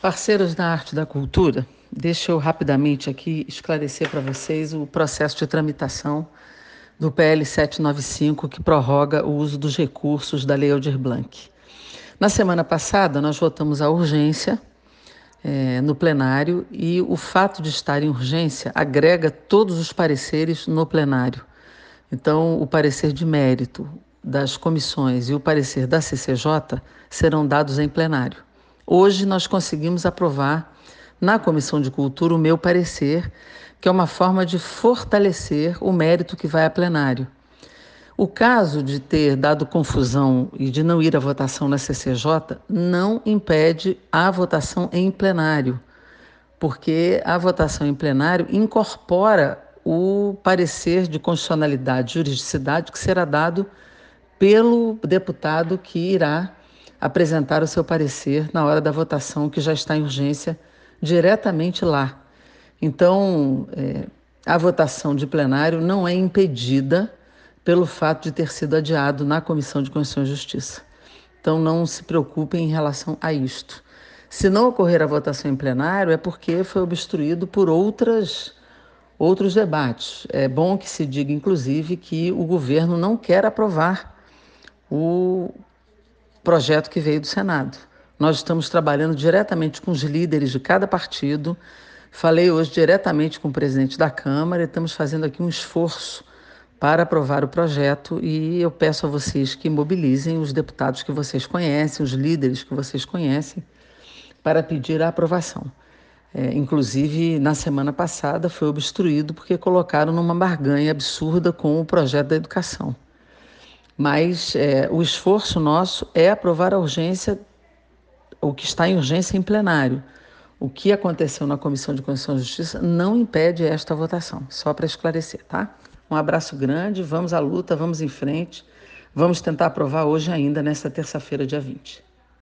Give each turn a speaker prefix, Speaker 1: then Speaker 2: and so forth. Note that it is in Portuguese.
Speaker 1: Parceiros da arte da cultura, deixa eu rapidamente aqui esclarecer para vocês o processo de tramitação do PL 795, que prorroga o uso dos recursos da Lei Aldir Blanc. Na semana passada, nós votamos a urgência é, no plenário e o fato de estar em urgência agrega todos os pareceres no plenário. Então, o parecer de mérito das comissões e o parecer da CCJ serão dados em plenário. Hoje nós conseguimos aprovar na Comissão de Cultura o meu parecer, que é uma forma de fortalecer o mérito que vai a plenário. O caso de ter dado confusão e de não ir à votação na CCJ não impede a votação em plenário, porque a votação em plenário incorpora o parecer de constitucionalidade e juridicidade que será dado pelo deputado que irá apresentar o seu parecer na hora da votação, que já está em urgência, diretamente lá. Então, é, a votação de plenário não é impedida pelo fato de ter sido adiado na Comissão de Constituição e Justiça. Então, não se preocupem em relação a isto. Se não ocorrer a votação em plenário, é porque foi obstruído por outras, outros debates. É bom que se diga, inclusive, que o governo não quer aprovar o projeto que veio do Senado. Nós estamos trabalhando diretamente com os líderes de cada partido. Falei hoje diretamente com o presidente da Câmara e estamos fazendo aqui um esforço para aprovar o projeto e eu peço a vocês que mobilizem os deputados que vocês conhecem, os líderes que vocês conhecem, para pedir a aprovação. É, inclusive, na semana passada foi obstruído porque colocaram numa barganha absurda com o projeto da educação mas é, o esforço nosso é aprovar a urgência, o que está em urgência em plenário. O que aconteceu na Comissão de Constituição e Justiça não impede esta votação, só para esclarecer, tá? Um abraço grande, vamos à luta, vamos em frente, vamos tentar aprovar hoje ainda, nesta terça-feira, dia 20.